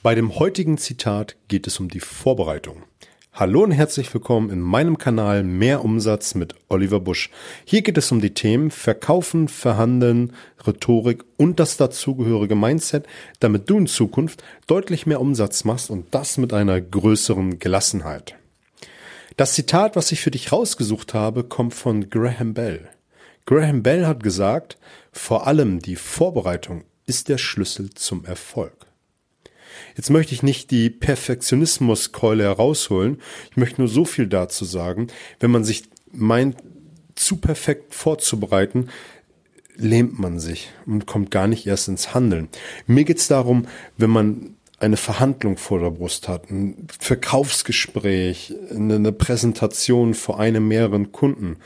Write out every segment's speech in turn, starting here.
Bei dem heutigen Zitat geht es um die Vorbereitung. Hallo und herzlich willkommen in meinem Kanal Mehr Umsatz mit Oliver Busch. Hier geht es um die Themen Verkaufen, Verhandeln, Rhetorik und das dazugehörige Mindset, damit du in Zukunft deutlich mehr Umsatz machst und das mit einer größeren Gelassenheit. Das Zitat, was ich für dich rausgesucht habe, kommt von Graham Bell. Graham Bell hat gesagt, vor allem die Vorbereitung ist der Schlüssel zum Erfolg. Jetzt möchte ich nicht die Perfektionismuskeule herausholen. Ich möchte nur so viel dazu sagen. Wenn man sich meint, zu perfekt vorzubereiten, lähmt man sich und kommt gar nicht erst ins Handeln. Mir geht's darum, wenn man eine Verhandlung vor der Brust hat, ein Verkaufsgespräch, eine Präsentation vor einem mehreren Kunden,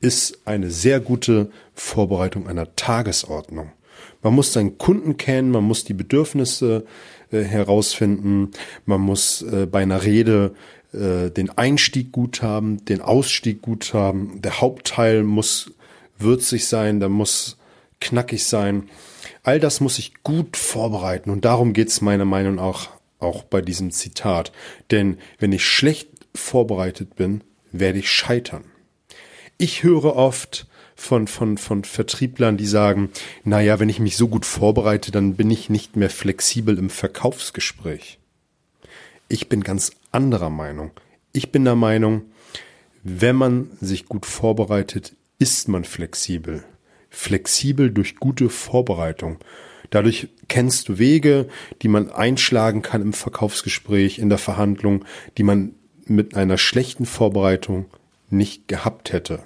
ist eine sehr gute Vorbereitung einer Tagesordnung. Man muss seinen Kunden kennen, man muss die Bedürfnisse äh, herausfinden, man muss äh, bei einer Rede äh, den Einstieg gut haben, den Ausstieg gut haben, der Hauptteil muss würzig sein, der muss knackig sein. All das muss ich gut vorbereiten und darum geht's meiner Meinung nach auch bei diesem Zitat. Denn wenn ich schlecht vorbereitet bin, werde ich scheitern. Ich höre oft, von, von, von Vertrieblern, die sagen, na ja, wenn ich mich so gut vorbereite, dann bin ich nicht mehr flexibel im Verkaufsgespräch. Ich bin ganz anderer Meinung. Ich bin der Meinung, wenn man sich gut vorbereitet, ist man flexibel. Flexibel durch gute Vorbereitung. Dadurch kennst du Wege, die man einschlagen kann im Verkaufsgespräch, in der Verhandlung, die man mit einer schlechten Vorbereitung nicht gehabt hätte.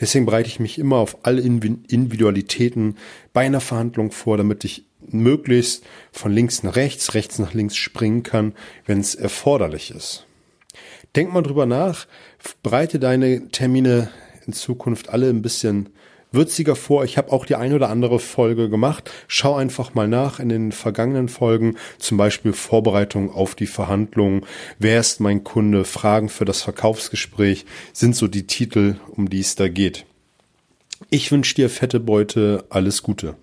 Deswegen bereite ich mich immer auf alle Individualitäten bei einer Verhandlung vor, damit ich möglichst von links nach rechts, rechts nach links springen kann, wenn es erforderlich ist. Denk mal drüber nach, bereite deine Termine in Zukunft alle ein bisschen würziger vor. Ich habe auch die ein oder andere Folge gemacht. Schau einfach mal nach in den vergangenen Folgen, zum Beispiel Vorbereitung auf die Verhandlungen. Wer ist mein Kunde? Fragen für das Verkaufsgespräch sind so die Titel, um die es da geht. Ich wünsche dir fette Beute, alles Gute.